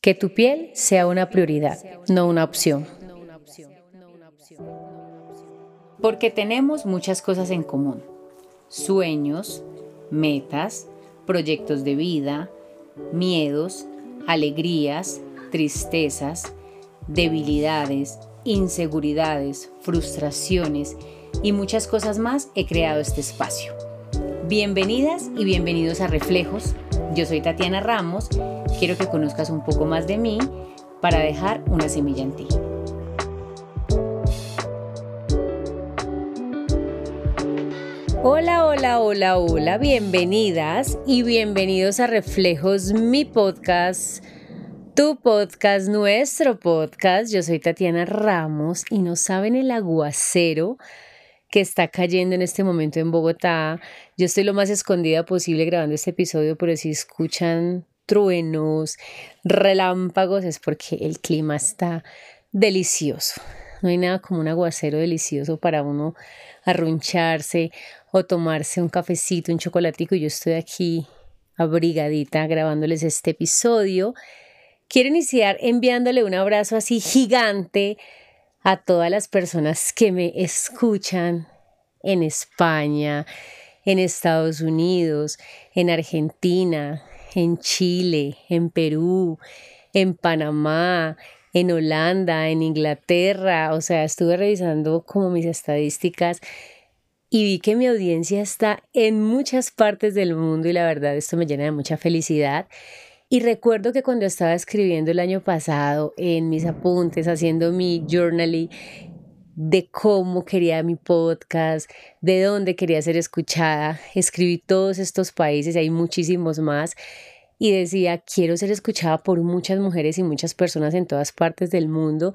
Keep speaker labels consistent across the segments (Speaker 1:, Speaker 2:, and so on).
Speaker 1: Que tu piel sea una prioridad, no una opción. Porque tenemos muchas cosas en común. Sueños, metas, proyectos de vida, miedos, alegrías, tristezas, debilidades, inseguridades, frustraciones y muchas cosas más he creado este espacio. Bienvenidas y bienvenidos a Reflejos. Yo soy Tatiana Ramos quiero que conozcas un poco más de mí para dejar una semilla en ti. Hola, hola, hola, hola, bienvenidas y bienvenidos a Reflejos, mi podcast, tu podcast, nuestro podcast. Yo soy Tatiana Ramos y no saben el aguacero que está cayendo en este momento en Bogotá. Yo estoy lo más escondida posible grabando este episodio, pero si escuchan truenos, relámpagos, es porque el clima está delicioso. No hay nada como un aguacero delicioso para uno arruncharse o tomarse un cafecito, un chocolatico. Y yo estoy aquí abrigadita grabándoles este episodio. Quiero iniciar enviándole un abrazo así gigante a todas las personas que me escuchan en España, en Estados Unidos, en Argentina, en Chile, en Perú, en Panamá, en Holanda, en Inglaterra, o sea, estuve revisando como mis estadísticas y vi que mi audiencia está en muchas partes del mundo y la verdad esto me llena de mucha felicidad. Y recuerdo que cuando estaba escribiendo el año pasado en mis apuntes, haciendo mi journaling de cómo quería mi podcast, de dónde quería ser escuchada, escribí todos estos países, hay muchísimos más y decía, quiero ser escuchada por muchas mujeres y muchas personas en todas partes del mundo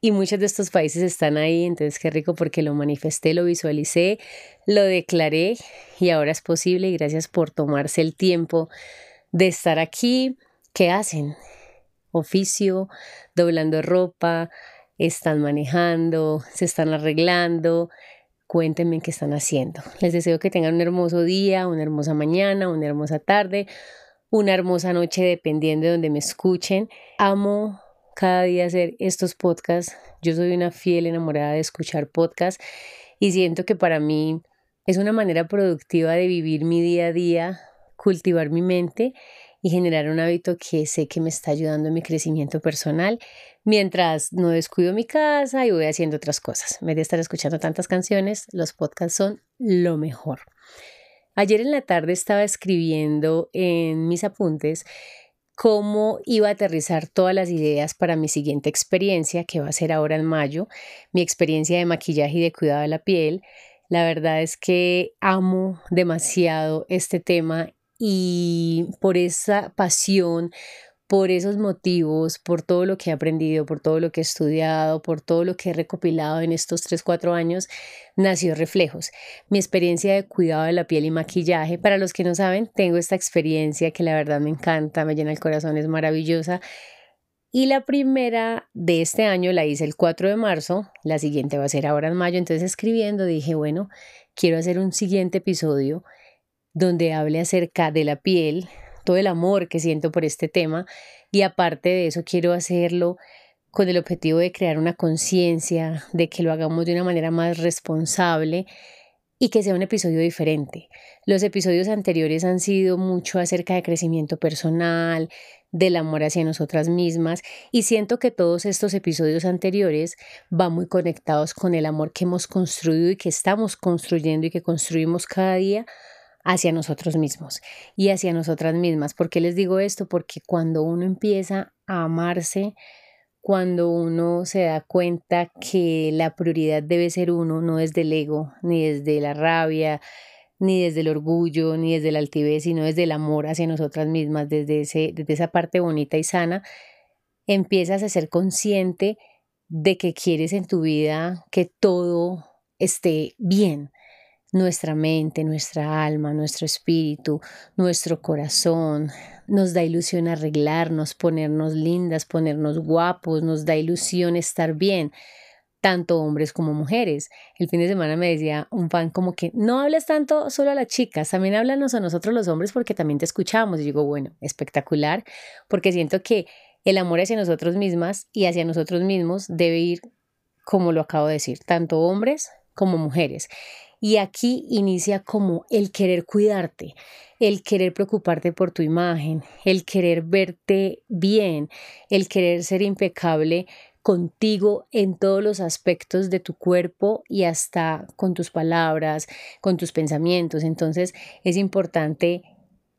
Speaker 1: y muchos de estos países están ahí, entonces qué rico porque lo manifesté, lo visualicé, lo declaré y ahora es posible y gracias por tomarse el tiempo de estar aquí. ¿Qué hacen? Oficio, doblando ropa, están manejando, se están arreglando. Cuéntenme qué están haciendo. Les deseo que tengan un hermoso día, una hermosa mañana, una hermosa tarde una hermosa noche dependiendo de donde me escuchen. Amo cada día hacer estos podcasts. Yo soy una fiel enamorada de escuchar podcasts y siento que para mí es una manera productiva de vivir mi día a día, cultivar mi mente y generar un hábito que sé que me está ayudando en mi crecimiento personal mientras no descuido mi casa y voy haciendo otras cosas. En vez de estar escuchando tantas canciones, los podcasts son lo mejor. Ayer en la tarde estaba escribiendo en mis apuntes cómo iba a aterrizar todas las ideas para mi siguiente experiencia, que va a ser ahora en mayo, mi experiencia de maquillaje y de cuidado de la piel. La verdad es que amo demasiado este tema y por esa pasión, por esos motivos, por todo lo que he aprendido, por todo lo que he estudiado, por todo lo que he recopilado en estos 3, 4 años, nació Reflejos. Mi experiencia de cuidado de la piel y maquillaje. Para los que no saben, tengo esta experiencia que la verdad me encanta, me llena el corazón, es maravillosa. Y la primera de este año la hice el 4 de marzo, la siguiente va a ser ahora en mayo. Entonces escribiendo dije, bueno, quiero hacer un siguiente episodio donde hable acerca de la piel, todo el amor que siento por este tema y aparte de eso quiero hacerlo con el objetivo de crear una conciencia, de que lo hagamos de una manera más responsable y que sea un episodio diferente. Los episodios anteriores han sido mucho acerca de crecimiento personal, del amor hacia nosotras mismas y siento que todos estos episodios anteriores van muy conectados con el amor que hemos construido y que estamos construyendo y que construimos cada día hacia nosotros mismos y hacia nosotras mismas. ¿Por qué les digo esto? Porque cuando uno empieza a amarse, cuando uno se da cuenta que la prioridad debe ser uno, no desde el ego, ni desde la rabia, ni desde el orgullo, ni desde la altivez, sino desde el amor hacia nosotras mismas, desde, ese, desde esa parte bonita y sana, empiezas a ser consciente de que quieres en tu vida que todo esté bien, nuestra mente, nuestra alma, nuestro espíritu, nuestro corazón. Nos da ilusión arreglarnos, ponernos lindas, ponernos guapos, nos da ilusión estar bien, tanto hombres como mujeres. El fin de semana me decía un fan como que no hables tanto solo a las chicas, también háblanos a nosotros los hombres porque también te escuchamos. Y digo, bueno, espectacular, porque siento que El amor hacia nosotros mismas y hacia nosotros mismos debe ir, como lo acabo de decir, tanto hombres como mujeres. Y aquí inicia como el querer cuidarte, el querer preocuparte por tu imagen, el querer verte bien, el querer ser impecable contigo en todos los aspectos de tu cuerpo y hasta con tus palabras, con tus pensamientos. Entonces es importante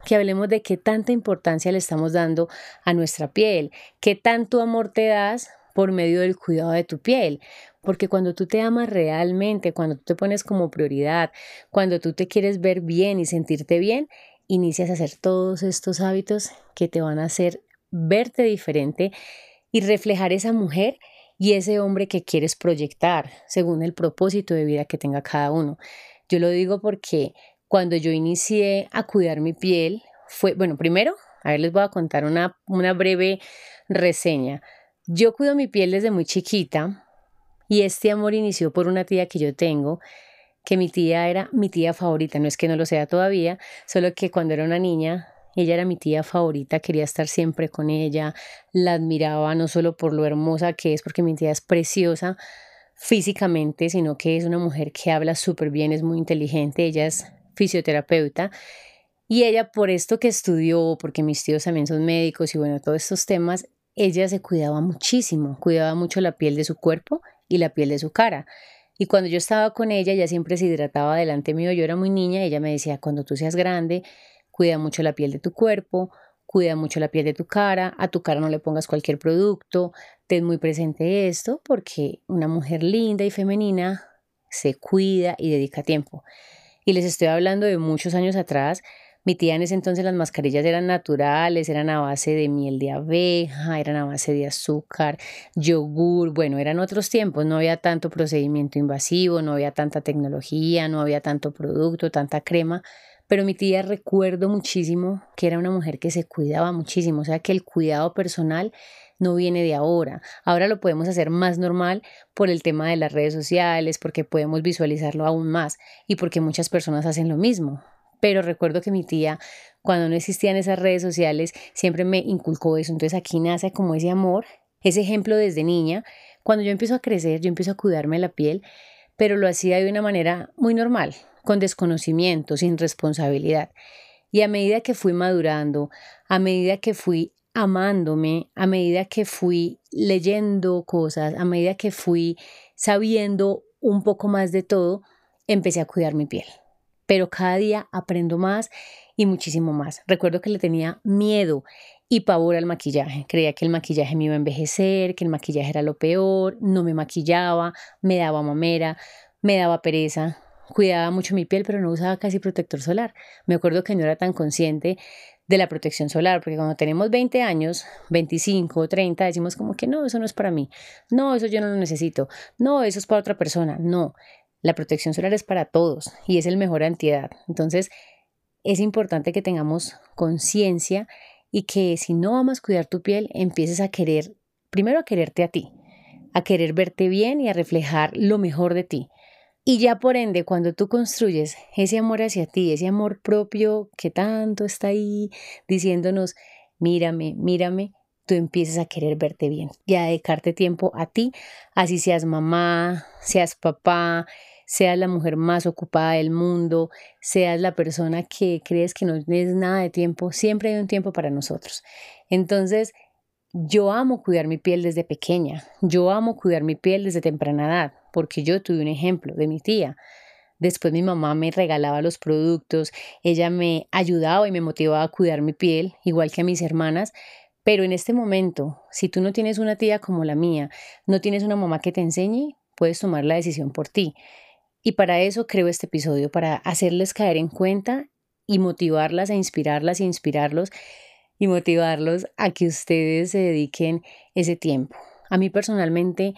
Speaker 1: que hablemos de qué tanta importancia le estamos dando a nuestra piel, qué tanto amor te das por medio del cuidado de tu piel. Porque cuando tú te amas realmente, cuando tú te pones como prioridad, cuando tú te quieres ver bien y sentirte bien, inicias a hacer todos estos hábitos que te van a hacer verte diferente y reflejar esa mujer y ese hombre que quieres proyectar según el propósito de vida que tenga cada uno. Yo lo digo porque cuando yo inicié a cuidar mi piel, fue, bueno, primero, a ver, les voy a contar una, una breve reseña. Yo cuido mi piel desde muy chiquita y este amor inició por una tía que yo tengo, que mi tía era mi tía favorita, no es que no lo sea todavía, solo que cuando era una niña, ella era mi tía favorita, quería estar siempre con ella, la admiraba no solo por lo hermosa que es, porque mi tía es preciosa físicamente, sino que es una mujer que habla súper bien, es muy inteligente, ella es fisioterapeuta. Y ella, por esto que estudió, porque mis tíos también son médicos y bueno, todos estos temas, ella se cuidaba muchísimo, cuidaba mucho la piel de su cuerpo y la piel de su cara. Y cuando yo estaba con ella, ella siempre se hidrataba delante mío, yo era muy niña, ella me decía, cuando tú seas grande, cuida mucho la piel de tu cuerpo, cuida mucho la piel de tu cara, a tu cara no le pongas cualquier producto, ten muy presente esto, porque una mujer linda y femenina se cuida y dedica tiempo. Y les estoy hablando de muchos años atrás. Mi tía en ese entonces las mascarillas eran naturales, eran a base de miel de abeja, eran a base de azúcar, yogur, bueno, eran otros tiempos, no había tanto procedimiento invasivo, no había tanta tecnología, no había tanto producto, tanta crema, pero mi tía recuerdo muchísimo que era una mujer que se cuidaba muchísimo, o sea que el cuidado personal no viene de ahora. Ahora lo podemos hacer más normal por el tema de las redes sociales, porque podemos visualizarlo aún más y porque muchas personas hacen lo mismo. Pero recuerdo que mi tía, cuando no existían esas redes sociales, siempre me inculcó eso. Entonces aquí nace como ese amor, ese ejemplo desde niña. Cuando yo empiezo a crecer, yo empiezo a cuidarme la piel, pero lo hacía de una manera muy normal, con desconocimiento, sin responsabilidad. Y a medida que fui madurando, a medida que fui amándome a medida que fui leyendo cosas, a medida que fui sabiendo un poco más de todo, empecé a cuidar mi piel. Pero cada día aprendo más y muchísimo más. Recuerdo que le tenía miedo y pavor al maquillaje. Creía que el maquillaje me iba a envejecer, que el maquillaje era lo peor, no me maquillaba, me daba mamera, me daba pereza. Cuidaba mucho mi piel, pero no usaba casi protector solar. Me acuerdo que no era tan consciente de la protección solar, porque cuando tenemos 20 años, 25, 30, decimos como que no, eso no es para mí, no, eso yo no lo necesito, no, eso es para otra persona, no, la protección solar es para todos y es el mejor antiedad. Entonces, es importante que tengamos conciencia y que si no vamos a cuidar tu piel, empieces a querer, primero a quererte a ti, a querer verte bien y a reflejar lo mejor de ti. Y ya por ende, cuando tú construyes ese amor hacia ti, ese amor propio que tanto está ahí diciéndonos, mírame, mírame, tú empiezas a querer verte bien y a dedicarte tiempo a ti, así seas mamá, seas papá, seas la mujer más ocupada del mundo, seas la persona que crees que no tienes nada de tiempo, siempre hay un tiempo para nosotros. Entonces, yo amo cuidar mi piel desde pequeña, yo amo cuidar mi piel desde temprana edad, porque yo tuve un ejemplo de mi tía. Después mi mamá me regalaba los productos, ella me ayudaba y me motivaba a cuidar mi piel, igual que a mis hermanas, pero en este momento, si tú no tienes una tía como la mía, no tienes una mamá que te enseñe, puedes tomar la decisión por ti. Y para eso creo este episodio, para hacerles caer en cuenta y motivarlas, e inspirarlas e inspirarlos y motivarlos a que ustedes se dediquen ese tiempo. A mí personalmente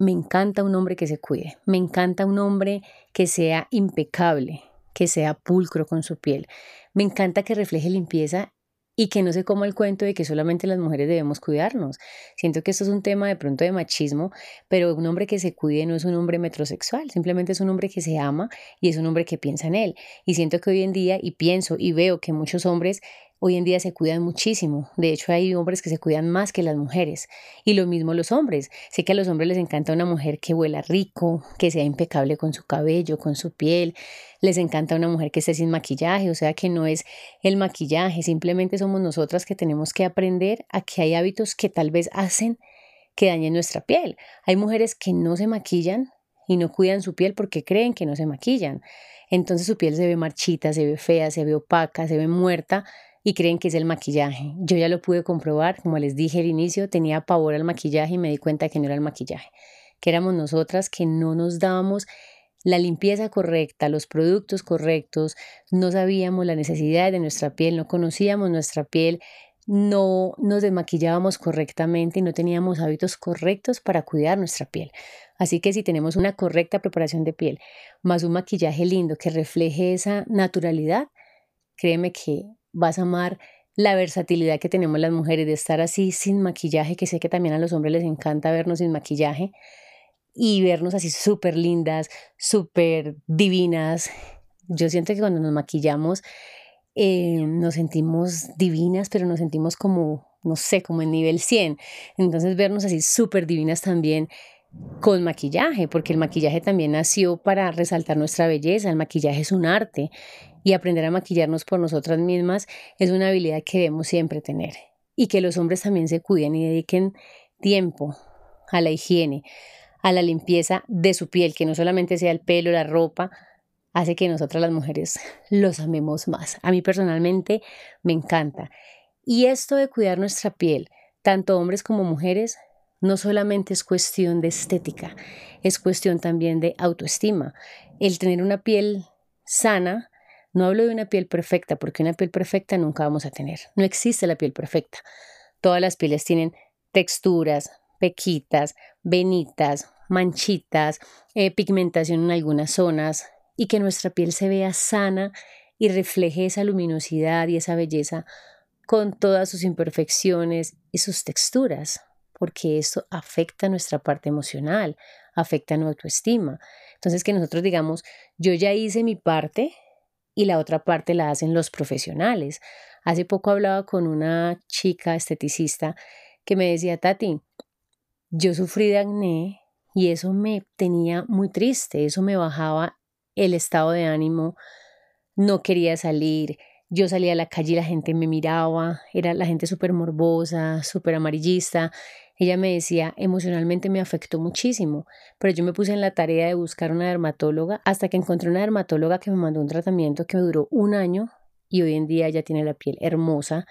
Speaker 1: me encanta un hombre que se cuide, me encanta un hombre que sea impecable, que sea pulcro con su piel, me encanta que refleje limpieza y que no se coma el cuento de que solamente las mujeres debemos cuidarnos. Siento que esto es un tema de pronto de machismo, pero un hombre que se cuide no es un hombre metrosexual, simplemente es un hombre que se ama y es un hombre que piensa en él. Y siento que hoy en día, y pienso y veo que muchos hombres hoy en día se cuidan muchísimo. De hecho, hay hombres que se cuidan más que las mujeres. Y lo mismo los hombres. Sé que a los hombres les encanta una mujer que huela rico, que sea impecable con su cabello, con su piel. Les encanta una mujer que esté sin maquillaje, o sea que no es el maquillaje, simplemente somos nosotras que tenemos que aprender a que hay hábitos que tal vez hacen que dañen nuestra piel. Hay mujeres que no se maquillan y no cuidan su piel porque creen que no se maquillan. Entonces su piel se ve marchita, se ve fea, se ve opaca, se ve muerta y creen que es el maquillaje. Yo ya lo pude comprobar, como les dije al inicio, tenía pavor al maquillaje y me di cuenta que no era el maquillaje, que éramos nosotras que no nos dábamos la limpieza correcta, los productos correctos, no sabíamos la necesidad de nuestra piel, no conocíamos nuestra piel, no nos desmaquillábamos correctamente y no teníamos hábitos correctos para cuidar nuestra piel. Así que si tenemos una correcta preparación de piel, más un maquillaje lindo que refleje esa naturalidad, créeme que vas a amar la versatilidad que tenemos las mujeres de estar así sin maquillaje, que sé que también a los hombres les encanta vernos sin maquillaje y vernos así súper lindas, súper divinas. Yo siento que cuando nos maquillamos eh, nos sentimos divinas, pero nos sentimos como, no sé, como en nivel 100. Entonces vernos así súper divinas también con maquillaje, porque el maquillaje también nació para resaltar nuestra belleza, el maquillaje es un arte y aprender a maquillarnos por nosotras mismas es una habilidad que debemos siempre tener y que los hombres también se cuiden y dediquen tiempo a la higiene, a la limpieza de su piel, que no solamente sea el pelo, la ropa, hace que nosotras las mujeres los amemos más. A mí personalmente me encanta. Y esto de cuidar nuestra piel, tanto hombres como mujeres, no solamente es cuestión de estética, es cuestión también de autoestima. El tener una piel sana, no hablo de una piel perfecta, porque una piel perfecta nunca vamos a tener. No existe la piel perfecta. Todas las pieles tienen texturas, pequitas, venitas, manchitas, eh, pigmentación en algunas zonas, y que nuestra piel se vea sana y refleje esa luminosidad y esa belleza con todas sus imperfecciones y sus texturas porque esto afecta nuestra parte emocional, afecta nuestra autoestima. Entonces, que nosotros digamos, yo ya hice mi parte y la otra parte la hacen los profesionales. Hace poco hablaba con una chica esteticista que me decía, Tati, yo sufrí de acné y eso me tenía muy triste, eso me bajaba el estado de ánimo, no quería salir, yo salía a la calle y la gente me miraba, era la gente súper morbosa, súper amarillista, ella me decía, emocionalmente me afectó muchísimo, pero yo me puse en la tarea de buscar una dermatóloga hasta que encontré una dermatóloga que me mandó un tratamiento que me duró un año y hoy en día ya tiene la piel hermosa.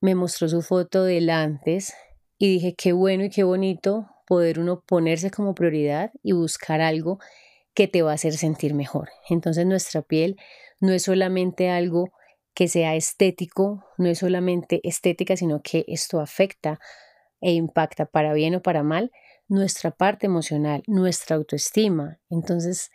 Speaker 1: Me mostró su foto del antes y dije, qué bueno y qué bonito poder uno ponerse como prioridad y buscar algo que te va a hacer sentir mejor. Entonces nuestra piel no es solamente algo que sea estético, no es solamente estética, sino que esto afecta e impacta para bien o para mal nuestra parte emocional, nuestra autoestima. Entonces,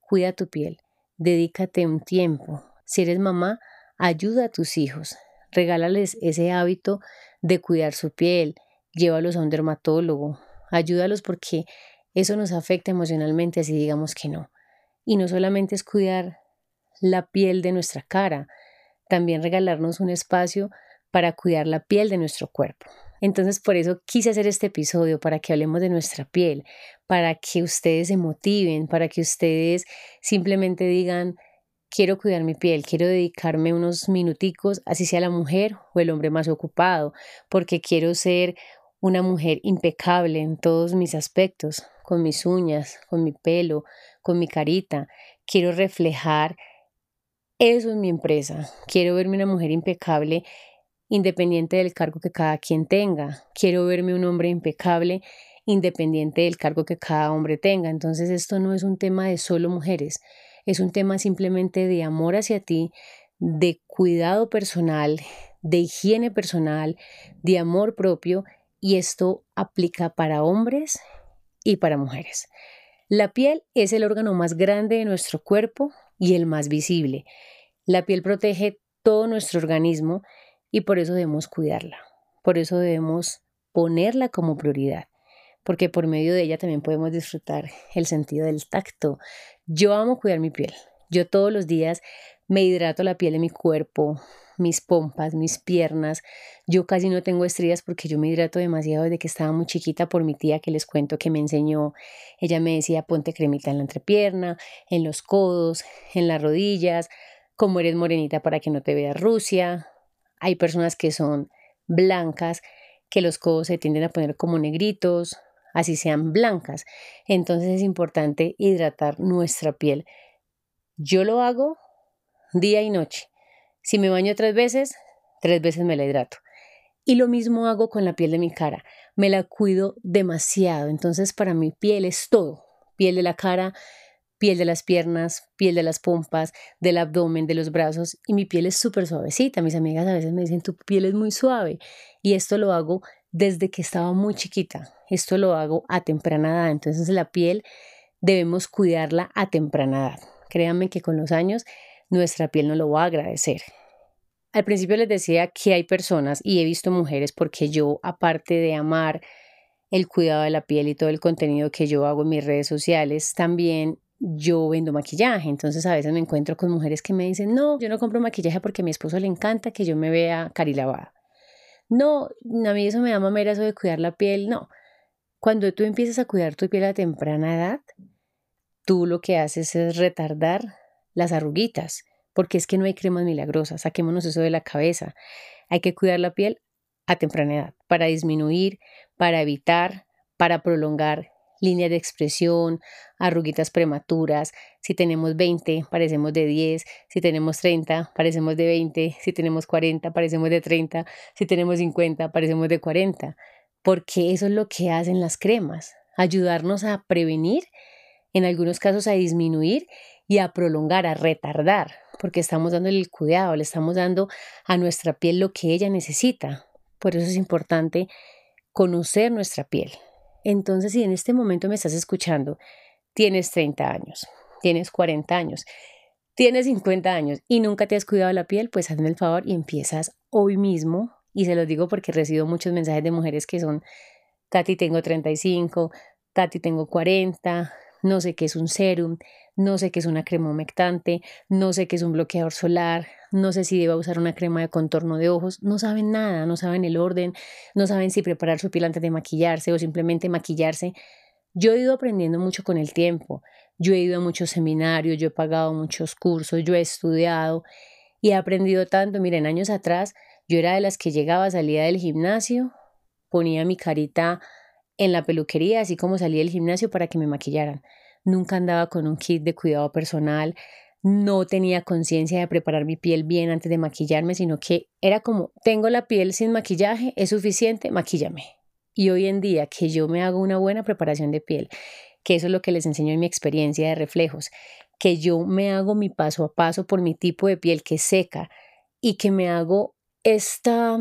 Speaker 1: cuida tu piel, dedícate un tiempo. Si eres mamá, ayuda a tus hijos, regálales ese hábito de cuidar su piel, llévalos a un dermatólogo, ayúdalos porque eso nos afecta emocionalmente así digamos que no. Y no solamente es cuidar la piel de nuestra cara, también regalarnos un espacio para cuidar la piel de nuestro cuerpo. Entonces por eso quise hacer este episodio, para que hablemos de nuestra piel, para que ustedes se motiven, para que ustedes simplemente digan, quiero cuidar mi piel, quiero dedicarme unos minuticos, así sea la mujer o el hombre más ocupado, porque quiero ser una mujer impecable en todos mis aspectos, con mis uñas, con mi pelo, con mi carita. Quiero reflejar eso en mi empresa. Quiero verme una mujer impecable independiente del cargo que cada quien tenga. Quiero verme un hombre impecable independiente del cargo que cada hombre tenga. Entonces esto no es un tema de solo mujeres, es un tema simplemente de amor hacia ti, de cuidado personal, de higiene personal, de amor propio y esto aplica para hombres y para mujeres. La piel es el órgano más grande de nuestro cuerpo y el más visible. La piel protege todo nuestro organismo y por eso debemos cuidarla, por eso debemos ponerla como prioridad, porque por medio de ella también podemos disfrutar el sentido del tacto. Yo amo cuidar mi piel, yo todos los días me hidrato la piel de mi cuerpo, mis pompas, mis piernas. Yo casi no tengo estrías porque yo me hidrato demasiado desde que estaba muy chiquita por mi tía que les cuento que me enseñó. Ella me decía ponte cremita en la entrepierna, en los codos, en las rodillas, como eres morenita para que no te vea Rusia. Hay personas que son blancas, que los codos se tienden a poner como negritos, así sean blancas. Entonces es importante hidratar nuestra piel. Yo lo hago día y noche. Si me baño tres veces, tres veces me la hidrato. Y lo mismo hago con la piel de mi cara. Me la cuido demasiado. Entonces para mi piel es todo. Piel de la cara, piel de las piernas, piel de las pompas, del abdomen, de los brazos. Y mi piel es súper suavecita. Mis amigas a veces me dicen, tu piel es muy suave. Y esto lo hago desde que estaba muy chiquita. Esto lo hago a temprana edad. Entonces la piel debemos cuidarla a temprana edad. Créanme que con los años nuestra piel no lo va a agradecer. Al principio les decía que hay personas y he visto mujeres porque yo, aparte de amar el cuidado de la piel y todo el contenido que yo hago en mis redes sociales, también yo vendo maquillaje. Entonces a veces me encuentro con mujeres que me dicen, no, yo no compro maquillaje porque a mi esposo le encanta que yo me vea carilavada. No, a mí eso me da mamera eso de cuidar la piel. No, cuando tú empiezas a cuidar tu piel a temprana edad, tú lo que haces es retardar las arruguitas, porque es que no hay cremas milagrosas, saquémonos eso de la cabeza. Hay que cuidar la piel a temprana edad para disminuir, para evitar, para prolongar líneas de expresión, arruguitas prematuras. Si tenemos 20, parecemos de 10. Si tenemos 30, parecemos de 20. Si tenemos 40, parecemos de 30. Si tenemos 50, parecemos de 40. Porque eso es lo que hacen las cremas, ayudarnos a prevenir, en algunos casos a disminuir y a prolongar, a retardar, porque estamos dándole el cuidado, le estamos dando a nuestra piel lo que ella necesita. Por eso es importante conocer nuestra piel. Entonces, si en este momento me estás escuchando, tienes 30 años, tienes 40 años, tienes 50 años y nunca te has cuidado la piel, pues hazme el favor y empiezas hoy mismo. Y se los digo porque recibo muchos mensajes de mujeres que son, Tati, tengo 35, Tati, tengo 40, no sé qué es un serum, no sé qué es una crema humectante, no sé qué es un bloqueador solar, no sé si debo usar una crema de contorno de ojos, no saben nada, no saben el orden, no saben si preparar su piel antes de maquillarse o simplemente maquillarse. Yo he ido aprendiendo mucho con el tiempo, yo he ido a muchos seminarios, yo he pagado muchos cursos, yo he estudiado y he aprendido tanto. Miren, años atrás yo era de las que llegaba, salía del gimnasio, ponía mi carita en la peluquería, así como salí del gimnasio para que me maquillaran. Nunca andaba con un kit de cuidado personal, no tenía conciencia de preparar mi piel bien antes de maquillarme, sino que era como, tengo la piel sin maquillaje, es suficiente, maquíllame. Y hoy en día que yo me hago una buena preparación de piel, que eso es lo que les enseño en mi experiencia de reflejos, que yo me hago mi paso a paso por mi tipo de piel que seca y que me hago esta,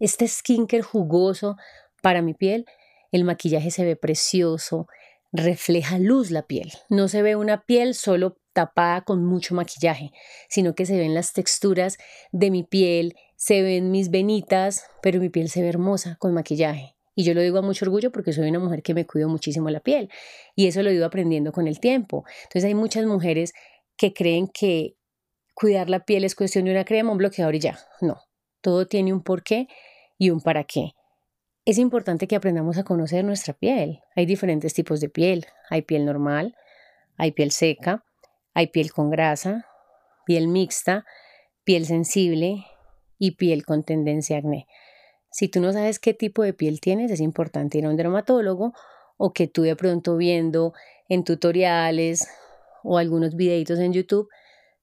Speaker 1: este skincare jugoso para mi piel, el maquillaje se ve precioso, refleja luz la piel. No se ve una piel solo tapada con mucho maquillaje, sino que se ven las texturas de mi piel, se ven mis venitas, pero mi piel se ve hermosa con maquillaje. Y yo lo digo a mucho orgullo porque soy una mujer que me cuido muchísimo la piel y eso lo he ido aprendiendo con el tiempo. Entonces hay muchas mujeres que creen que cuidar la piel es cuestión de una crema, un bloqueador y ya. No, todo tiene un porqué y un para qué es importante que aprendamos a conocer nuestra piel. Hay diferentes tipos de piel. Hay piel normal, hay piel seca, hay piel con grasa, piel mixta, piel sensible y piel con tendencia a acné. Si tú no sabes qué tipo de piel tienes, es importante ir a un dermatólogo o que tú de pronto viendo en tutoriales o algunos videitos en YouTube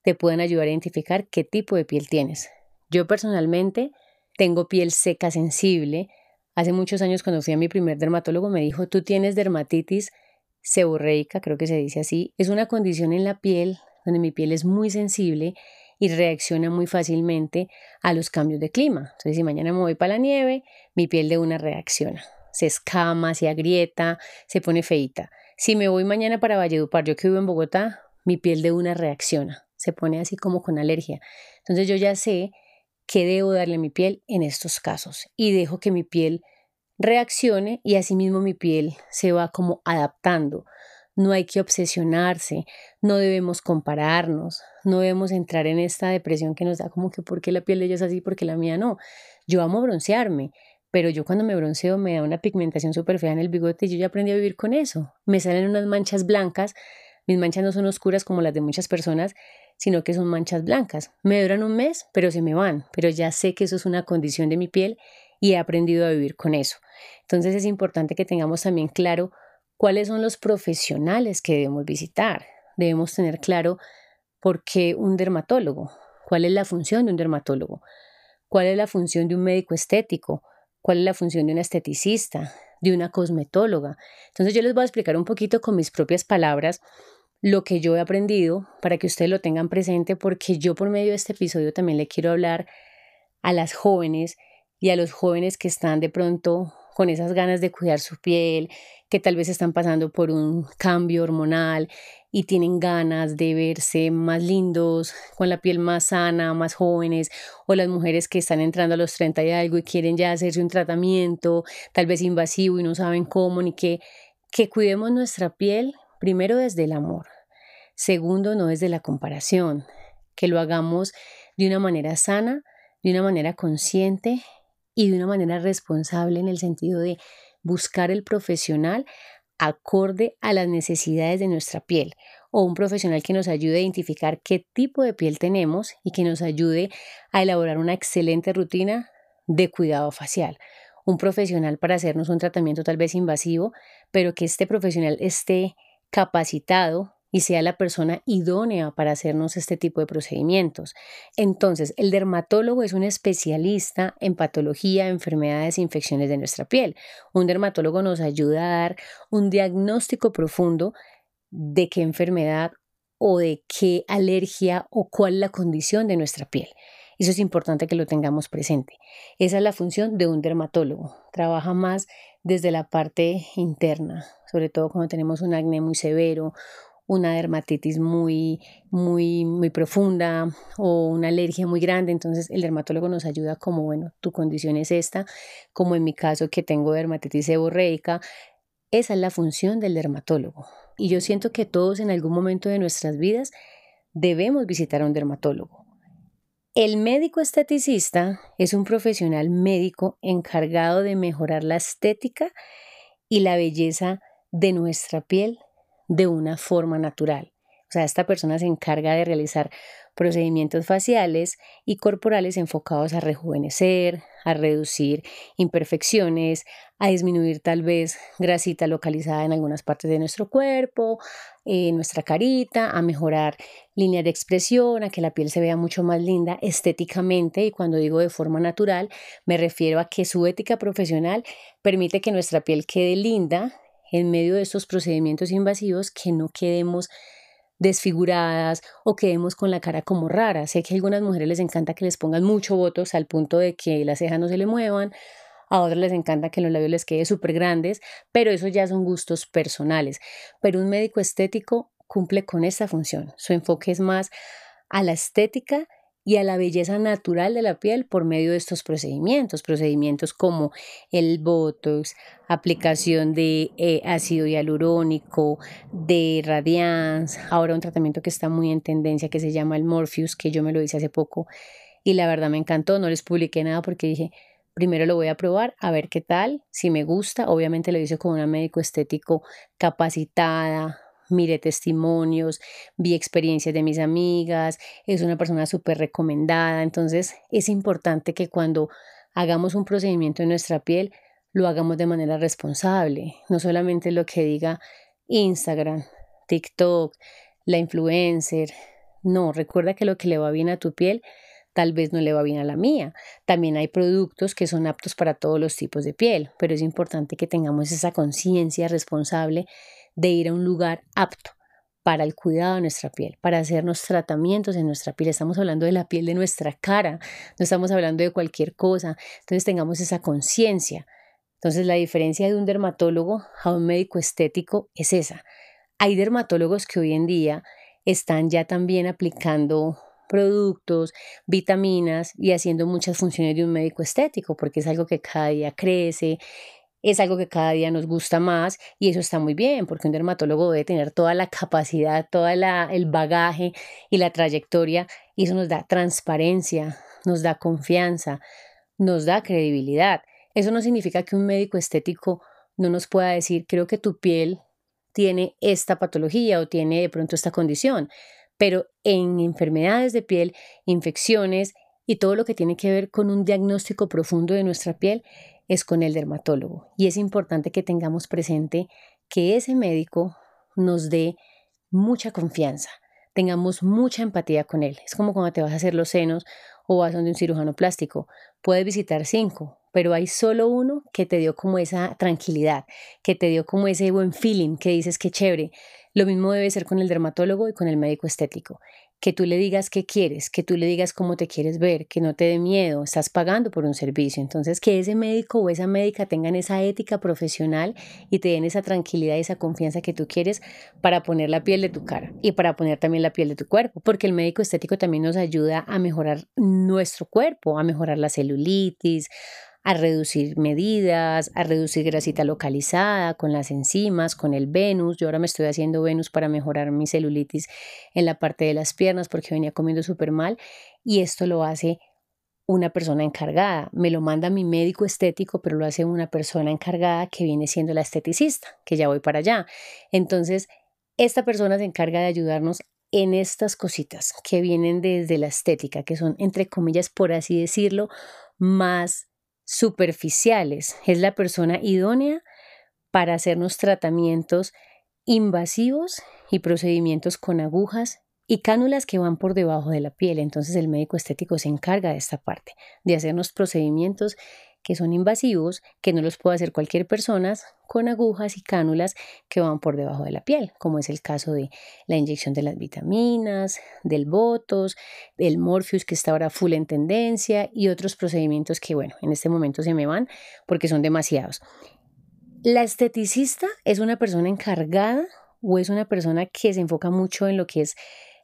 Speaker 1: te puedan ayudar a identificar qué tipo de piel tienes. Yo personalmente tengo piel seca sensible, Hace muchos años cuando fui a mi primer dermatólogo me dijo, tú tienes dermatitis seborreica, creo que se dice así. Es una condición en la piel donde mi piel es muy sensible y reacciona muy fácilmente a los cambios de clima. Entonces, si mañana me voy para la nieve, mi piel de una reacciona. Se escama, se agrieta, se pone feita. Si me voy mañana para Valledupar, yo que vivo en Bogotá, mi piel de una reacciona. Se pone así como con alergia. Entonces yo ya sé qué debo darle a mi piel en estos casos y dejo que mi piel reaccione y asimismo mi piel se va como adaptando. no hay que obsesionarse, no debemos compararnos, no debemos entrar en esta depresión que nos da como que por qué la piel de ella es así, porque la mía no. Yo amo broncearme, pero yo cuando me bronceo me da una pigmentación súper fea en el bigote y yo ya aprendí a vivir con eso. Me salen unas manchas blancas, mis manchas no son oscuras como las de muchas personas, sino que son manchas blancas. Me duran un mes, pero se me van, pero ya sé que eso es una condición de mi piel y he aprendido a vivir con eso. Entonces es importante que tengamos también claro cuáles son los profesionales que debemos visitar. Debemos tener claro por qué un dermatólogo, cuál es la función de un dermatólogo, cuál es la función de un médico estético, cuál es la función de un esteticista, de una cosmetóloga. Entonces yo les voy a explicar un poquito con mis propias palabras lo que yo he aprendido para que ustedes lo tengan presente porque yo por medio de este episodio también le quiero hablar a las jóvenes y a los jóvenes que están de pronto con esas ganas de cuidar su piel, que tal vez están pasando por un cambio hormonal y tienen ganas de verse más lindos, con la piel más sana, más jóvenes, o las mujeres que están entrando a los 30 y algo y quieren ya hacerse un tratamiento, tal vez invasivo y no saben cómo ni qué, que cuidemos nuestra piel primero desde el amor, segundo no desde la comparación, que lo hagamos de una manera sana, de una manera consciente y de una manera responsable en el sentido de buscar el profesional acorde a las necesidades de nuestra piel o un profesional que nos ayude a identificar qué tipo de piel tenemos y que nos ayude a elaborar una excelente rutina de cuidado facial. Un profesional para hacernos un tratamiento tal vez invasivo, pero que este profesional esté capacitado y sea la persona idónea para hacernos este tipo de procedimientos. Entonces, el dermatólogo es un especialista en patología, enfermedades e infecciones de nuestra piel. Un dermatólogo nos ayuda a dar un diagnóstico profundo de qué enfermedad o de qué alergia o cuál la condición de nuestra piel. Eso es importante que lo tengamos presente. Esa es la función de un dermatólogo. Trabaja más desde la parte interna, sobre todo cuando tenemos un acné muy severo, una dermatitis muy, muy, muy profunda o una alergia muy grande. Entonces el dermatólogo nos ayuda como, bueno, tu condición es esta, como en mi caso que tengo dermatitis seborreica. Esa es la función del dermatólogo. Y yo siento que todos en algún momento de nuestras vidas debemos visitar a un dermatólogo. El médico esteticista es un profesional médico encargado de mejorar la estética y la belleza de nuestra piel de una forma natural. O sea, esta persona se encarga de realizar procedimientos faciales y corporales enfocados a rejuvenecer, a reducir imperfecciones, a disminuir tal vez grasita localizada en algunas partes de nuestro cuerpo, en nuestra carita, a mejorar líneas de expresión, a que la piel se vea mucho más linda estéticamente y cuando digo de forma natural me refiero a que su ética profesional permite que nuestra piel quede linda en medio de estos procedimientos invasivos que no quedemos desfiguradas o quedemos con la cara como rara. Sé que a algunas mujeres les encanta que les pongan mucho botox al punto de que las cejas no se le muevan, a otras les encanta que los labios les queden súper grandes, pero eso ya son gustos personales. Pero un médico estético cumple con esta función. Su enfoque es más a la estética y a la belleza natural de la piel por medio de estos procedimientos, procedimientos como el Botox, aplicación de eh, ácido hialurónico, de Radiance, ahora un tratamiento que está muy en tendencia que se llama el Morpheus, que yo me lo hice hace poco y la verdad me encantó, no les publiqué nada porque dije, primero lo voy a probar, a ver qué tal, si me gusta, obviamente lo hice con una médico estético capacitada, miré testimonios, vi experiencias de mis amigas, es una persona súper recomendada, entonces es importante que cuando hagamos un procedimiento en nuestra piel, lo hagamos de manera responsable, no solamente lo que diga Instagram, TikTok, la influencer, no, recuerda que lo que le va bien a tu piel tal vez no le va bien a la mía. También hay productos que son aptos para todos los tipos de piel, pero es importante que tengamos esa conciencia responsable de ir a un lugar apto para el cuidado de nuestra piel, para hacernos tratamientos en nuestra piel. Estamos hablando de la piel de nuestra cara, no estamos hablando de cualquier cosa. Entonces tengamos esa conciencia. Entonces la diferencia de un dermatólogo a un médico estético es esa. Hay dermatólogos que hoy en día están ya también aplicando productos, vitaminas y haciendo muchas funciones de un médico estético, porque es algo que cada día crece, es algo que cada día nos gusta más y eso está muy bien porque un dermatólogo debe tener toda la capacidad, todo el bagaje y la trayectoria y eso nos da transparencia, nos da confianza, nos da credibilidad. Eso no significa que un médico estético no nos pueda decir, creo que tu piel tiene esta patología o tiene de pronto esta condición, pero en enfermedades de piel, infecciones y todo lo que tiene que ver con un diagnóstico profundo de nuestra piel es con el dermatólogo. Y es importante que tengamos presente que ese médico nos dé mucha confianza, tengamos mucha empatía con él. Es como cuando te vas a hacer los senos o vas a un cirujano plástico. Puedes visitar cinco, pero hay solo uno que te dio como esa tranquilidad, que te dio como ese buen feeling, que dices que chévere. Lo mismo debe ser con el dermatólogo y con el médico estético que tú le digas qué quieres, que tú le digas cómo te quieres ver, que no te dé miedo, estás pagando por un servicio. Entonces, que ese médico o esa médica tengan esa ética profesional y te den esa tranquilidad y esa confianza que tú quieres para poner la piel de tu cara y para poner también la piel de tu cuerpo, porque el médico estético también nos ayuda a mejorar nuestro cuerpo, a mejorar la celulitis, a reducir medidas, a reducir grasita localizada con las enzimas, con el Venus. Yo ahora me estoy haciendo Venus para mejorar mi celulitis en la parte de las piernas porque venía comiendo súper mal y esto lo hace una persona encargada. Me lo manda mi médico estético, pero lo hace una persona encargada que viene siendo la esteticista, que ya voy para allá. Entonces, esta persona se encarga de ayudarnos en estas cositas que vienen desde la estética, que son, entre comillas, por así decirlo, más superficiales. Es la persona idónea para hacernos tratamientos invasivos y procedimientos con agujas y cánulas que van por debajo de la piel. Entonces el médico estético se encarga de esta parte, de hacernos procedimientos que son invasivos, que no los puede hacer cualquier persona, con agujas y cánulas que van por debajo de la piel, como es el caso de la inyección de las vitaminas, del botos, del Morpheus que está ahora full en tendencia y otros procedimientos que, bueno, en este momento se me van porque son demasiados. La esteticista es una persona encargada o es una persona que se enfoca mucho en lo que es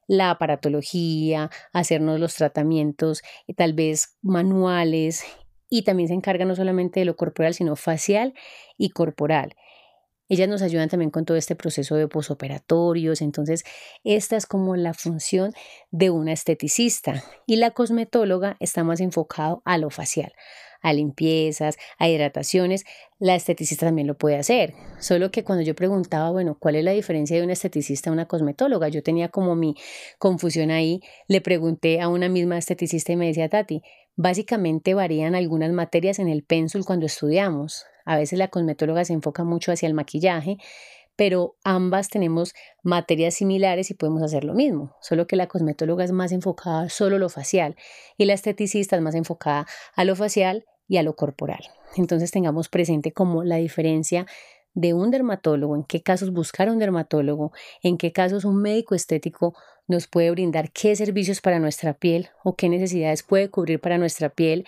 Speaker 1: la aparatología, hacernos los tratamientos tal vez manuales y también se encarga no solamente de lo corporal, sino facial y corporal. Ellas nos ayudan también con todo este proceso de posoperatorios, entonces esta es como la función de una esteticista y la cosmetóloga está más enfocado a lo facial, a limpiezas, a hidrataciones. La esteticista también lo puede hacer, solo que cuando yo preguntaba, bueno, ¿cuál es la diferencia de una esteticista a una cosmetóloga? Yo tenía como mi confusión ahí, le pregunté a una misma esteticista y me decía, Tati, Básicamente varían algunas materias en el pénsul cuando estudiamos. A veces la cosmetóloga se enfoca mucho hacia el maquillaje, pero ambas tenemos materias similares y podemos hacer lo mismo, solo que la cosmetóloga es más enfocada solo a lo facial y la esteticista es más enfocada a lo facial y a lo corporal. Entonces tengamos presente como la diferencia de un dermatólogo, en qué casos buscar un dermatólogo, en qué casos un médico estético nos puede brindar qué servicios para nuestra piel o qué necesidades puede cubrir para nuestra piel,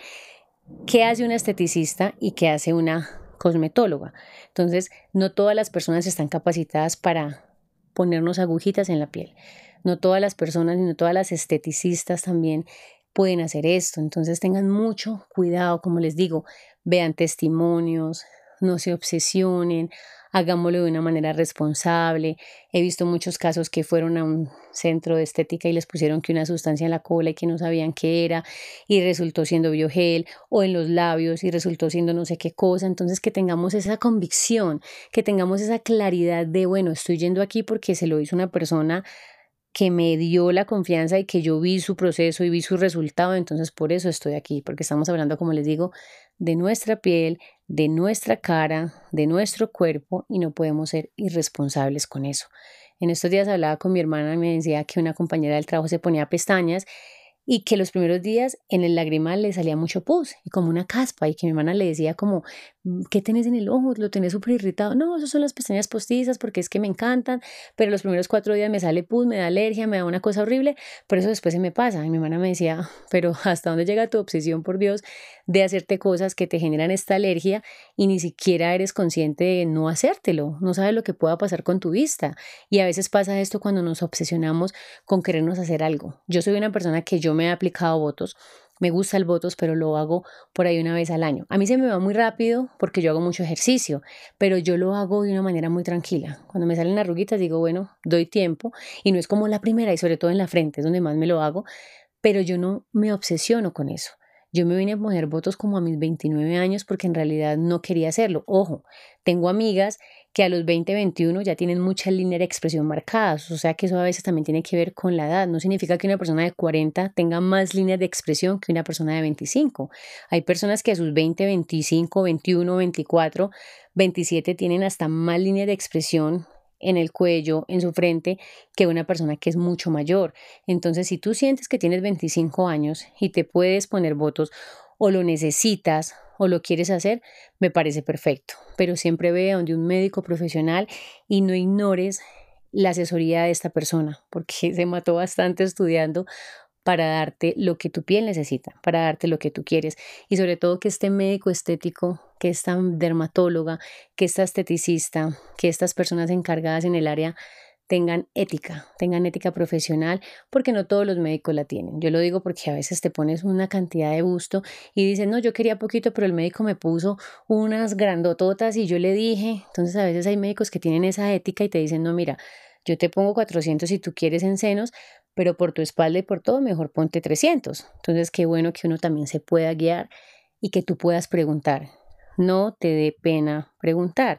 Speaker 1: qué hace una esteticista y qué hace una cosmetóloga. Entonces, no todas las personas están capacitadas para ponernos agujitas en la piel. No todas las personas, ni no todas las esteticistas también pueden hacer esto. Entonces, tengan mucho cuidado, como les digo, vean testimonios, no se obsesionen, hagámoslo de una manera responsable. He visto muchos casos que fueron a un centro de estética y les pusieron que una sustancia en la cola y que no sabían qué era y resultó siendo biogel o en los labios y resultó siendo no sé qué cosa. Entonces que tengamos esa convicción, que tengamos esa claridad de, bueno, estoy yendo aquí porque se lo hizo una persona que me dio la confianza y que yo vi su proceso y vi su resultado, entonces por eso estoy aquí, porque estamos hablando, como les digo, de nuestra piel, de nuestra cara, de nuestro cuerpo y no podemos ser irresponsables con eso. En estos días hablaba con mi hermana y me decía que una compañera del trabajo se ponía pestañas y que los primeros días en el lagrimal le salía mucho pus y como una caspa y que mi hermana le decía como, ¿qué tenés en el ojo? Lo tenés súper irritado. No, eso son las pestañas postizas porque es que me encantan, pero los primeros cuatro días me sale pus, me da alergia, me da una cosa horrible, pero eso después se me pasa. Y mi hermana me decía, pero ¿hasta dónde llega tu obsesión, por Dios, de hacerte cosas que te generan esta alergia y ni siquiera eres consciente de no hacértelo? No sabes lo que pueda pasar con tu vista. Y a veces pasa esto cuando nos obsesionamos con querernos hacer algo. Yo soy una persona que yo me he aplicado votos me gusta el Botox, pero lo hago por ahí una vez al año. A mí se me va muy rápido porque yo hago mucho ejercicio, pero yo lo hago de una manera muy tranquila. Cuando me salen arruguitas digo, bueno, doy tiempo y no es como la primera y sobre todo en la frente es donde más me lo hago, pero yo no me obsesiono con eso. Yo me vine a poner votos como a mis 29 años porque en realidad no quería hacerlo. Ojo, tengo amigas que a los 20, 21 ya tienen muchas líneas de expresión marcadas, o sea que eso a veces también tiene que ver con la edad. No significa que una persona de 40 tenga más líneas de expresión que una persona de 25. Hay personas que a sus 20, 25, 21, 24, 27 tienen hasta más líneas de expresión en el cuello, en su frente, que una persona que es mucho mayor. Entonces, si tú sientes que tienes 25 años y te puedes poner votos o lo necesitas o lo quieres hacer, me parece perfecto. Pero siempre ve a donde un médico profesional y no ignores la asesoría de esta persona, porque se mató bastante estudiando para darte lo que tu piel necesita, para darte lo que tú quieres. Y sobre todo que este médico estético, que esta dermatóloga, que esta esteticista, que estas personas encargadas en el área tengan ética, tengan ética profesional, porque no todos los médicos la tienen. Yo lo digo porque a veces te pones una cantidad de gusto y dices, no, yo quería poquito, pero el médico me puso unas grandototas y yo le dije, entonces a veces hay médicos que tienen esa ética y te dicen, no, mira, yo te pongo 400 si tú quieres en senos, pero por tu espalda y por todo, mejor ponte 300. Entonces, qué bueno que uno también se pueda guiar y que tú puedas preguntar. No te dé pena preguntar.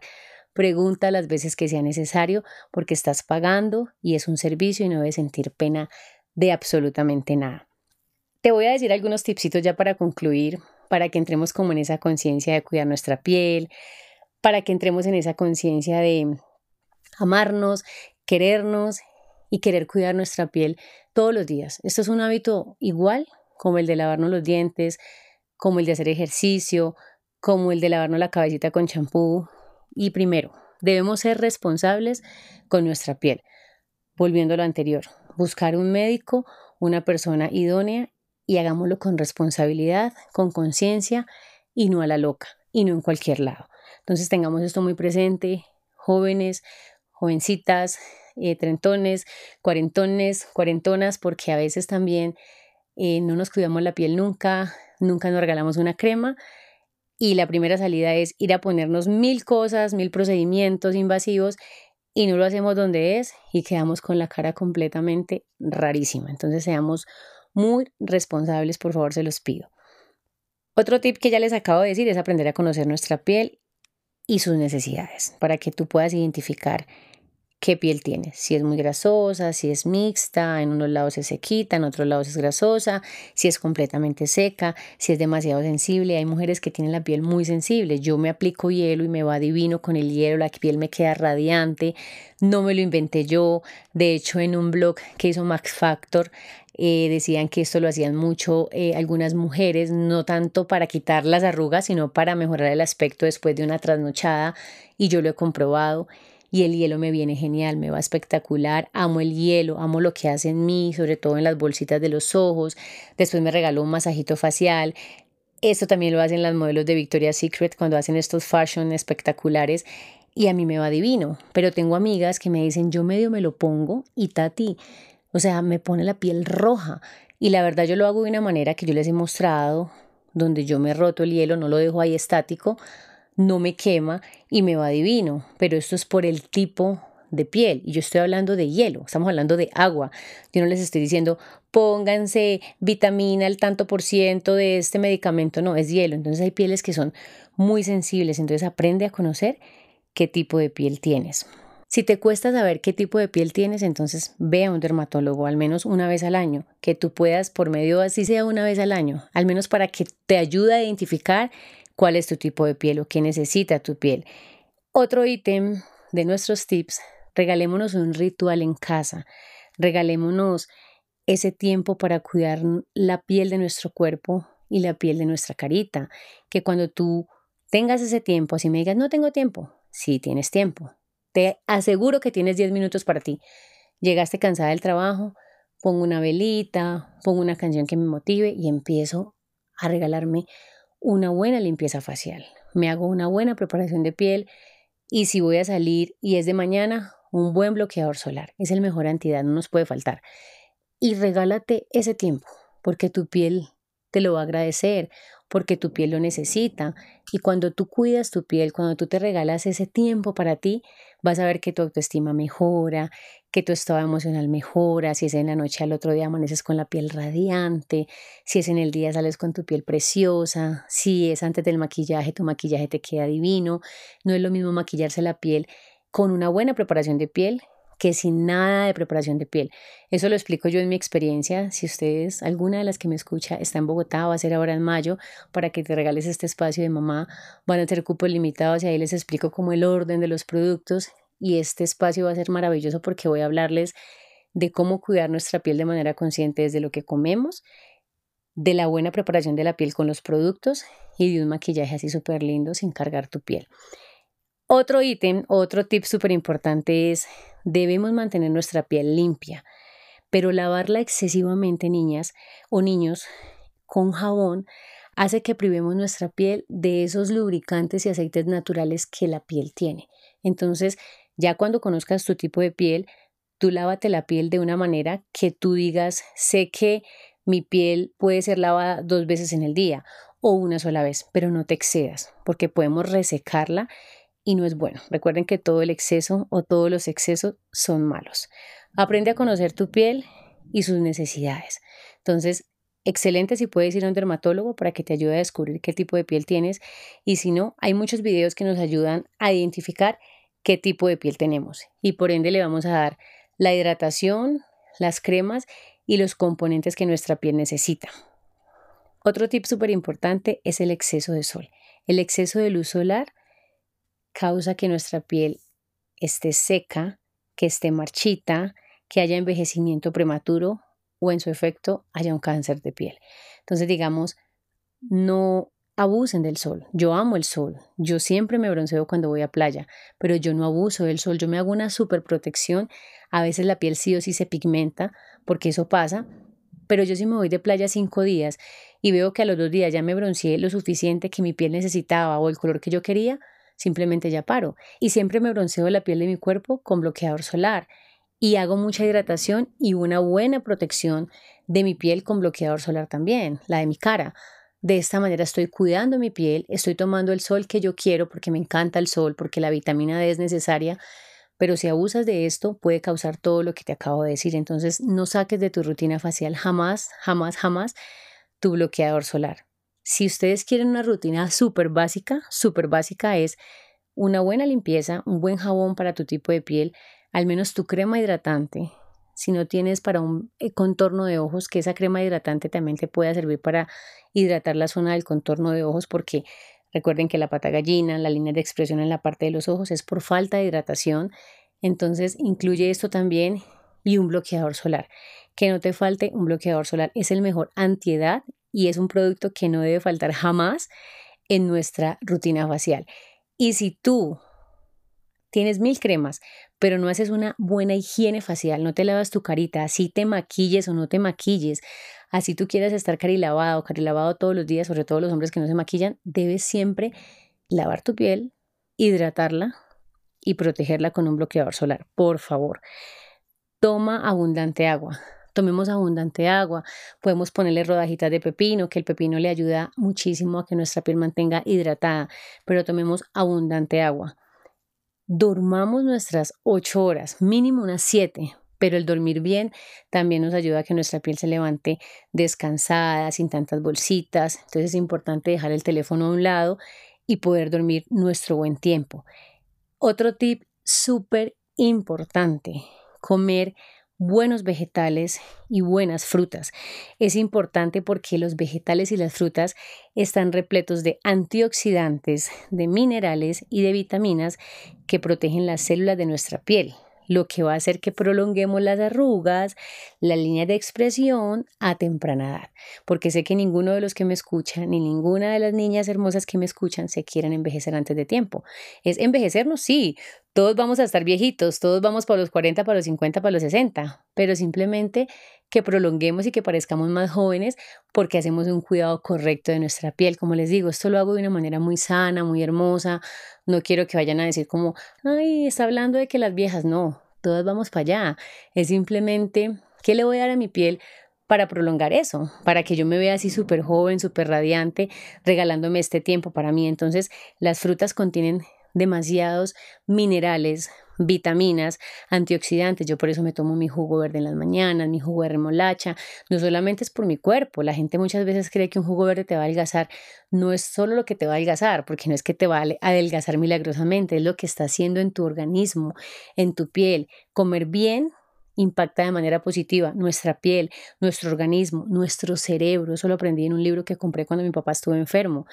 Speaker 1: Pregunta las veces que sea necesario porque estás pagando y es un servicio y no debes sentir pena de absolutamente nada. Te voy a decir algunos tipsitos ya para concluir, para que entremos como en esa conciencia de cuidar nuestra piel, para que entremos en esa conciencia de amarnos, querernos y querer cuidar nuestra piel todos los días. Esto es un hábito igual como el de lavarnos los dientes, como el de hacer ejercicio, como el de lavarnos la cabecita con champú. Y primero, debemos ser responsables con nuestra piel. Volviendo a lo anterior, buscar un médico, una persona idónea y hagámoslo con responsabilidad, con conciencia y no a la loca y no en cualquier lado. Entonces tengamos esto muy presente, jóvenes, jovencitas, eh, trentones, cuarentones, cuarentonas, porque a veces también eh, no nos cuidamos la piel nunca, nunca nos regalamos una crema y la primera salida es ir a ponernos mil cosas, mil procedimientos invasivos y no lo hacemos donde es y quedamos con la cara completamente rarísima. Entonces seamos muy responsables, por favor, se los pido. Otro tip que ya les acabo de decir es aprender a conocer nuestra piel y sus necesidades para que tú puedas identificar qué piel tienes, si es muy grasosa, si es mixta, en unos lados es sequita, en otros lados es grasosa, si es completamente seca, si es demasiado sensible. Hay mujeres que tienen la piel muy sensible. Yo me aplico hielo y me va divino con el hielo, la piel me queda radiante, no me lo inventé yo. De hecho, en un blog que hizo Max Factor, eh, decían que esto lo hacían mucho eh, algunas mujeres, no tanto para quitar las arrugas, sino para mejorar el aspecto después de una trasnochada, y yo lo he comprobado y el hielo me viene genial, me va espectacular, amo el hielo, amo lo que hace en mí, sobre todo en las bolsitas de los ojos, después me regaló un masajito facial, esto también lo hacen las modelos de Victoria's Secret cuando hacen estos fashion espectaculares y a mí me va divino, pero tengo amigas que me dicen yo medio me lo pongo y Tati, o sea, me pone la piel roja y la verdad yo lo hago de una manera que yo les he mostrado, donde yo me roto el hielo, no lo dejo ahí estático, no me quema y me va divino, pero esto es por el tipo de piel y yo estoy hablando de hielo, estamos hablando de agua. Yo no les estoy diciendo pónganse vitamina al tanto por ciento de este medicamento, no, es hielo. Entonces hay pieles que son muy sensibles, entonces aprende a conocer qué tipo de piel tienes. Si te cuesta saber qué tipo de piel tienes, entonces ve a un dermatólogo al menos una vez al año, que tú puedas por medio, así sea una vez al año, al menos para que te ayude a identificar cuál es tu tipo de piel o qué necesita tu piel. Otro ítem de nuestros tips, regalémonos un ritual en casa, regalémonos ese tiempo para cuidar la piel de nuestro cuerpo y la piel de nuestra carita, que cuando tú tengas ese tiempo, si me digas, no tengo tiempo, sí tienes tiempo, te aseguro que tienes 10 minutos para ti. Llegaste cansada del trabajo, pongo una velita, pongo una canción que me motive y empiezo a regalarme una buena limpieza facial, me hago una buena preparación de piel y si voy a salir y es de mañana, un buen bloqueador solar. Es el mejor entidad, no nos puede faltar. Y regálate ese tiempo, porque tu piel te lo va a agradecer porque tu piel lo necesita. Y cuando tú cuidas tu piel, cuando tú te regalas ese tiempo para ti, vas a ver que tu autoestima mejora, que tu estado emocional mejora, si es en la noche al otro día amaneces con la piel radiante, si es en el día sales con tu piel preciosa, si es antes del maquillaje, tu maquillaje te queda divino. No es lo mismo maquillarse la piel con una buena preparación de piel que sin nada de preparación de piel. Eso lo explico yo en mi experiencia. Si ustedes, alguna de las que me escucha, está en Bogotá, va a ser ahora en mayo, para que te regales este espacio de mamá, van a tener cupos limitados y ahí les explico como el orden de los productos y este espacio va a ser maravilloso porque voy a hablarles de cómo cuidar nuestra piel de manera consciente desde lo que comemos, de la buena preparación de la piel con los productos y de un maquillaje así súper lindo sin cargar tu piel. Otro ítem, otro tip súper importante es debemos mantener nuestra piel limpia, pero lavarla excesivamente, niñas o niños, con jabón hace que privemos nuestra piel de esos lubricantes y aceites naturales que la piel tiene. Entonces, ya cuando conozcas tu tipo de piel, tú lávate la piel de una manera que tú digas, sé que mi piel puede ser lavada dos veces en el día o una sola vez, pero no te excedas, porque podemos resecarla y no es bueno. Recuerden que todo el exceso o todos los excesos son malos. Aprende a conocer tu piel y sus necesidades. Entonces, excelente si puedes ir a un dermatólogo para que te ayude a descubrir qué tipo de piel tienes y si no, hay muchos videos que nos ayudan a identificar qué tipo de piel tenemos y por ende le vamos a dar la hidratación, las cremas y los componentes que nuestra piel necesita. Otro tip súper importante es el exceso de sol. El exceso de luz solar causa que nuestra piel esté seca, que esté marchita, que haya envejecimiento prematuro o en su efecto haya un cáncer de piel. Entonces, digamos, no abusen del sol. Yo amo el sol. Yo siempre me bronceo cuando voy a playa, pero yo no abuso del sol. Yo me hago una super protección. A veces la piel sí o sí se pigmenta, porque eso pasa. Pero yo sí me voy de playa cinco días y veo que a los dos días ya me bronceé lo suficiente que mi piel necesitaba o el color que yo quería, simplemente ya paro. Y siempre me bronceo la piel de mi cuerpo con bloqueador solar. Y hago mucha hidratación y una buena protección de mi piel con bloqueador solar también, la de mi cara. De esta manera estoy cuidando mi piel, estoy tomando el sol que yo quiero porque me encanta el sol, porque la vitamina D es necesaria, pero si abusas de esto puede causar todo lo que te acabo de decir. Entonces no saques de tu rutina facial jamás, jamás, jamás tu bloqueador solar. Si ustedes quieren una rutina súper básica, súper básica es una buena limpieza, un buen jabón para tu tipo de piel, al menos tu crema hidratante. Si no tienes para un eh, contorno de ojos, que esa crema hidratante también te pueda servir para hidratar la zona del contorno de ojos, porque recuerden que la pata gallina, la línea de expresión en la parte de los ojos es por falta de hidratación. Entonces incluye esto también y un bloqueador solar. Que no te falte un bloqueador solar. Es el mejor antiedad y es un producto que no debe faltar jamás en nuestra rutina facial. Y si tú tienes mil cremas, pero no haces una buena higiene facial, no te lavas tu carita, así te maquilles o no te maquilles, así tú quieras estar carilavado, carilavado todos los días, sobre todo los hombres que no se maquillan, debes siempre lavar tu piel, hidratarla y protegerla con un bloqueador solar, por favor. Toma abundante agua tomemos abundante agua, podemos ponerle rodajitas de pepino, que el pepino le ayuda muchísimo a que nuestra piel mantenga hidratada, pero tomemos abundante agua. Dormamos nuestras ocho horas, mínimo unas siete, pero el dormir bien también nos ayuda a que nuestra piel se levante descansada, sin tantas bolsitas. Entonces es importante dejar el teléfono a un lado y poder dormir nuestro buen tiempo. Otro tip súper importante, comer buenos vegetales y buenas frutas. Es importante porque los vegetales y las frutas están repletos de antioxidantes, de minerales y de vitaminas que protegen las células de nuestra piel lo que va a hacer que prolonguemos las arrugas, la línea de expresión a temprana edad. Porque sé que ninguno de los que me escuchan, ni ninguna de las niñas hermosas que me escuchan se quieren envejecer antes de tiempo. Es envejecernos, sí, todos vamos a estar viejitos, todos vamos para los 40, para los 50, para los 60, pero simplemente que prolonguemos y que parezcamos más jóvenes porque hacemos un cuidado correcto de nuestra piel. Como les digo, esto lo hago de una manera muy sana, muy hermosa. No quiero que vayan a decir como, ay, está hablando de que las viejas, no, todas vamos para allá. Es simplemente, ¿qué le voy a dar a mi piel para prolongar eso, para que yo me vea así súper joven, súper radiante, regalándome este tiempo para mí. Entonces, las frutas contienen demasiados minerales, vitaminas, antioxidantes. Yo por eso me tomo mi jugo verde en las mañanas, mi jugo de remolacha. No solamente es por mi cuerpo. La gente muchas veces cree que un jugo verde te va a adelgazar. No es solo lo que te va a adelgazar, porque no es que te va a adelgazar milagrosamente, es lo que está haciendo en tu organismo, en tu piel. Comer bien impacta de manera positiva nuestra piel, nuestro organismo, nuestro cerebro. Eso lo aprendí en un libro que compré cuando mi papá estuvo enfermo.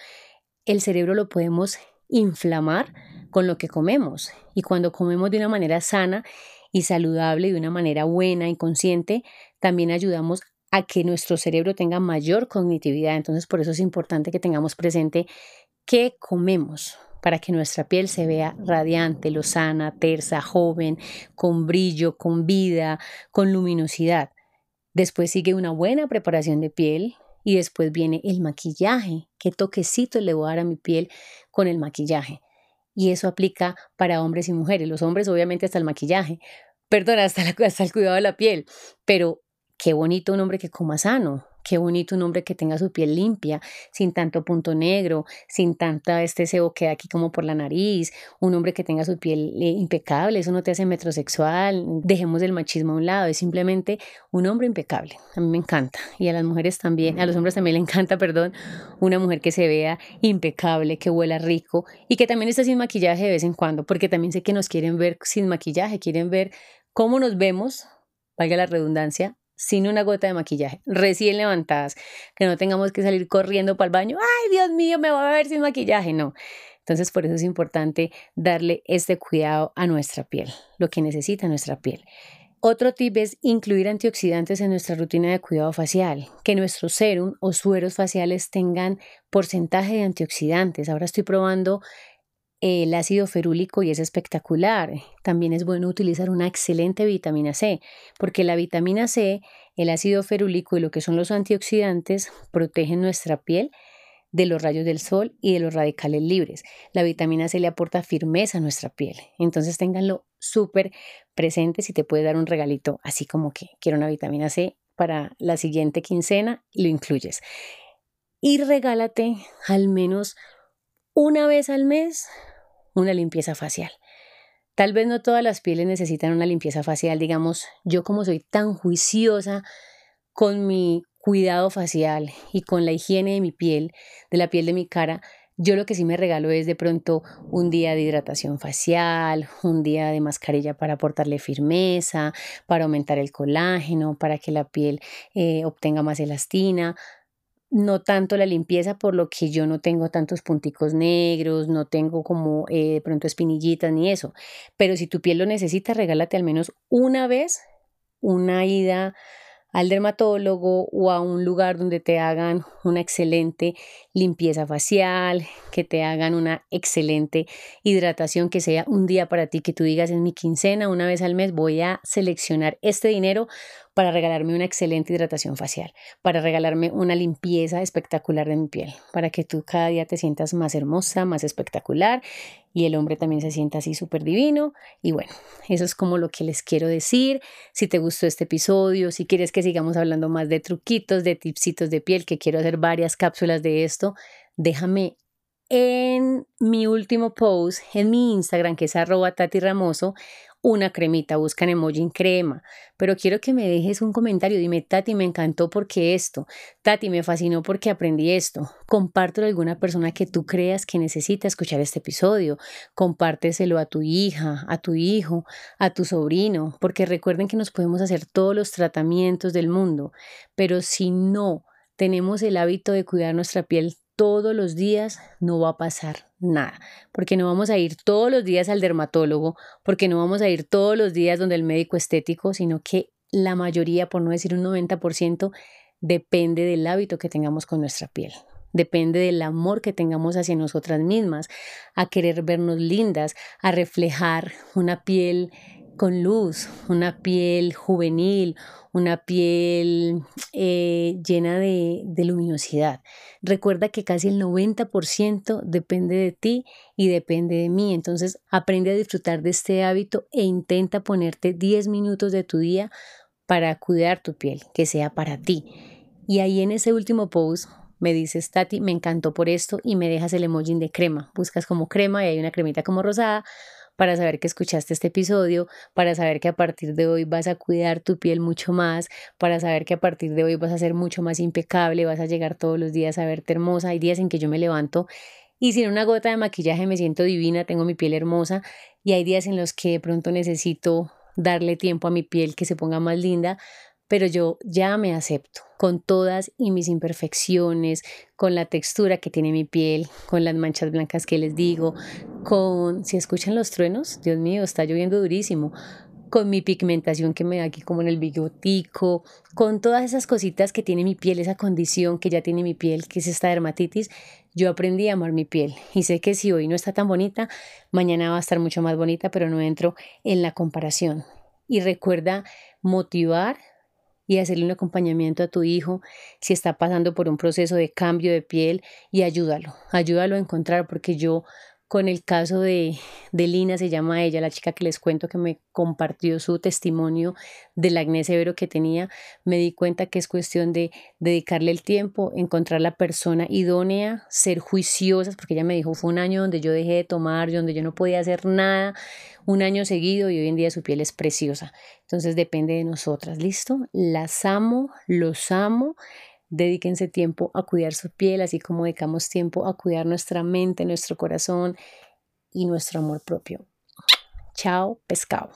Speaker 1: El cerebro lo podemos inflamar con lo que comemos. Y cuando comemos de una manera sana y saludable, de una manera buena y consciente, también ayudamos a que nuestro cerebro tenga mayor cognitividad. Entonces, por eso es importante que tengamos presente qué comemos para que nuestra piel se vea radiante, lozana, tersa, joven, con brillo, con vida, con luminosidad. Después sigue una buena preparación de piel, y después viene el maquillaje. ¿Qué toquecito le voy a dar a mi piel con el maquillaje? Y eso aplica para hombres y mujeres. Los hombres obviamente hasta el maquillaje, perdón, hasta, hasta el cuidado de la piel. Pero qué bonito un hombre que coma sano, Qué bonito un hombre que tenga su piel limpia, sin tanto punto negro, sin tanta este sebo que aquí como por la nariz, un hombre que tenga su piel eh, impecable, eso no te hace metrosexual, dejemos el machismo a un lado, es simplemente un hombre impecable. A mí me encanta y a las mujeres también, a los hombres también le encanta, perdón, una mujer que se vea impecable, que huela rico y que también esté sin maquillaje de vez en cuando, porque también sé que nos quieren ver sin maquillaje, quieren ver cómo nos vemos, valga la redundancia, sin una gota de maquillaje, recién levantadas, que no tengamos que salir corriendo para el baño, ay Dios mío, me voy a ver sin maquillaje, no. Entonces por eso es importante darle este cuidado a nuestra piel, lo que necesita nuestra piel. Otro tip es incluir antioxidantes en nuestra rutina de cuidado facial, que nuestros serum o sueros faciales tengan porcentaje de antioxidantes. Ahora estoy probando el ácido ferúlico y es espectacular. También es bueno utilizar una excelente vitamina C, porque la vitamina C, el ácido ferúlico y lo que son los antioxidantes protegen nuestra piel de los rayos del sol y de los radicales libres. La vitamina C le aporta firmeza a nuestra piel. Entonces ténganlo súper presente si te puede dar un regalito así como que quiero una vitamina C para la siguiente quincena, lo incluyes. Y regálate al menos una vez al mes una limpieza facial. Tal vez no todas las pieles necesitan una limpieza facial, digamos, yo como soy tan juiciosa con mi cuidado facial y con la higiene de mi piel, de la piel de mi cara, yo lo que sí me regalo es de pronto un día de hidratación facial, un día de mascarilla para aportarle firmeza, para aumentar el colágeno, para que la piel eh, obtenga más elastina no tanto la limpieza, por lo que yo no tengo tantos punticos negros, no tengo como eh, de pronto espinillitas ni eso. Pero si tu piel lo necesita, regálate al menos una vez una ida al dermatólogo o a un lugar donde te hagan una excelente limpieza facial, que te hagan una excelente hidratación, que sea un día para ti, que tú digas en mi quincena, una vez al mes voy a seleccionar este dinero para regalarme una excelente hidratación facial, para regalarme una limpieza espectacular de mi piel, para que tú cada día te sientas más hermosa, más espectacular y el hombre también se sienta así súper divino. Y bueno, eso es como lo que les quiero decir. Si te gustó este episodio, si quieres que sigamos hablando más de truquitos, de tipsitos de piel, que quiero hacer varias cápsulas de esto, déjame en mi último post en mi Instagram, que es arroba Tati Ramoso, una cremita, buscan emoji crema, pero quiero que me dejes un comentario, dime, Tati, me encantó porque esto, Tati, me fascinó porque aprendí esto, compártelo a alguna persona que tú creas que necesita escuchar este episodio, compárteselo a tu hija, a tu hijo, a tu sobrino, porque recuerden que nos podemos hacer todos los tratamientos del mundo, pero si no tenemos el hábito de cuidar nuestra piel todos los días, no va a pasar nada, porque no vamos a ir todos los días al dermatólogo, porque no vamos a ir todos los días donde el médico estético, sino que la mayoría, por no decir un 90%, depende del hábito que tengamos con nuestra piel. Depende del amor que tengamos hacia nosotras mismas, a querer vernos lindas, a reflejar una piel con luz, una piel juvenil, una piel eh, llena de, luminosidad. Recuerda que casi el 90% depende de ti y depende de mí. Entonces aprende a disfrutar de este hábito e intenta ponerte 10 minutos de tu día para cuidar tu piel, que sea para ti. Y ahí en ese último post me dices, Tati, me encantó por esto y me dejas el emoji de crema. Buscas como crema y hay una cremita como rosada para saber que escuchaste este episodio, para saber que a partir de hoy vas a cuidar tu piel mucho más, para saber que a partir de hoy vas a ser mucho más impecable, vas a llegar todos los días a verte hermosa. Hay días en que yo me levanto y sin una gota de maquillaje me siento divina, tengo mi piel hermosa y hay días en los que de pronto necesito darle tiempo a mi piel que se ponga más linda, pero yo ya me acepto con todas y mis imperfecciones, con la textura que tiene mi piel, con las manchas blancas que les digo, con, si escuchan los truenos, Dios mío, está lloviendo durísimo, con mi pigmentación que me da aquí como en el bigotico, con todas esas cositas que tiene mi piel, esa condición que ya tiene mi piel, que es esta dermatitis, yo aprendí a amar mi piel y sé que si hoy no está tan bonita, mañana va a estar mucho más bonita, pero no entro en la comparación. Y recuerda motivar y hacerle un acompañamiento a tu hijo si está pasando por un proceso de cambio de piel y ayúdalo, ayúdalo a encontrar porque yo con el caso de, de, Lina, se llama ella, la chica que les cuento que me compartió su testimonio del acné severo que tenía, me di cuenta que es cuestión de dedicarle el tiempo, encontrar la persona idónea, ser juiciosas, porque ella me dijo, fue un año donde yo dejé de tomar, donde yo no podía hacer nada, un año seguido y hoy en día su piel es preciosa. Entonces depende de nosotras, ¿listo? Las amo, los amo Dedíquense tiempo a cuidar su piel, así como dedicamos tiempo a cuidar nuestra mente, nuestro corazón y nuestro amor propio. Chao, pescado.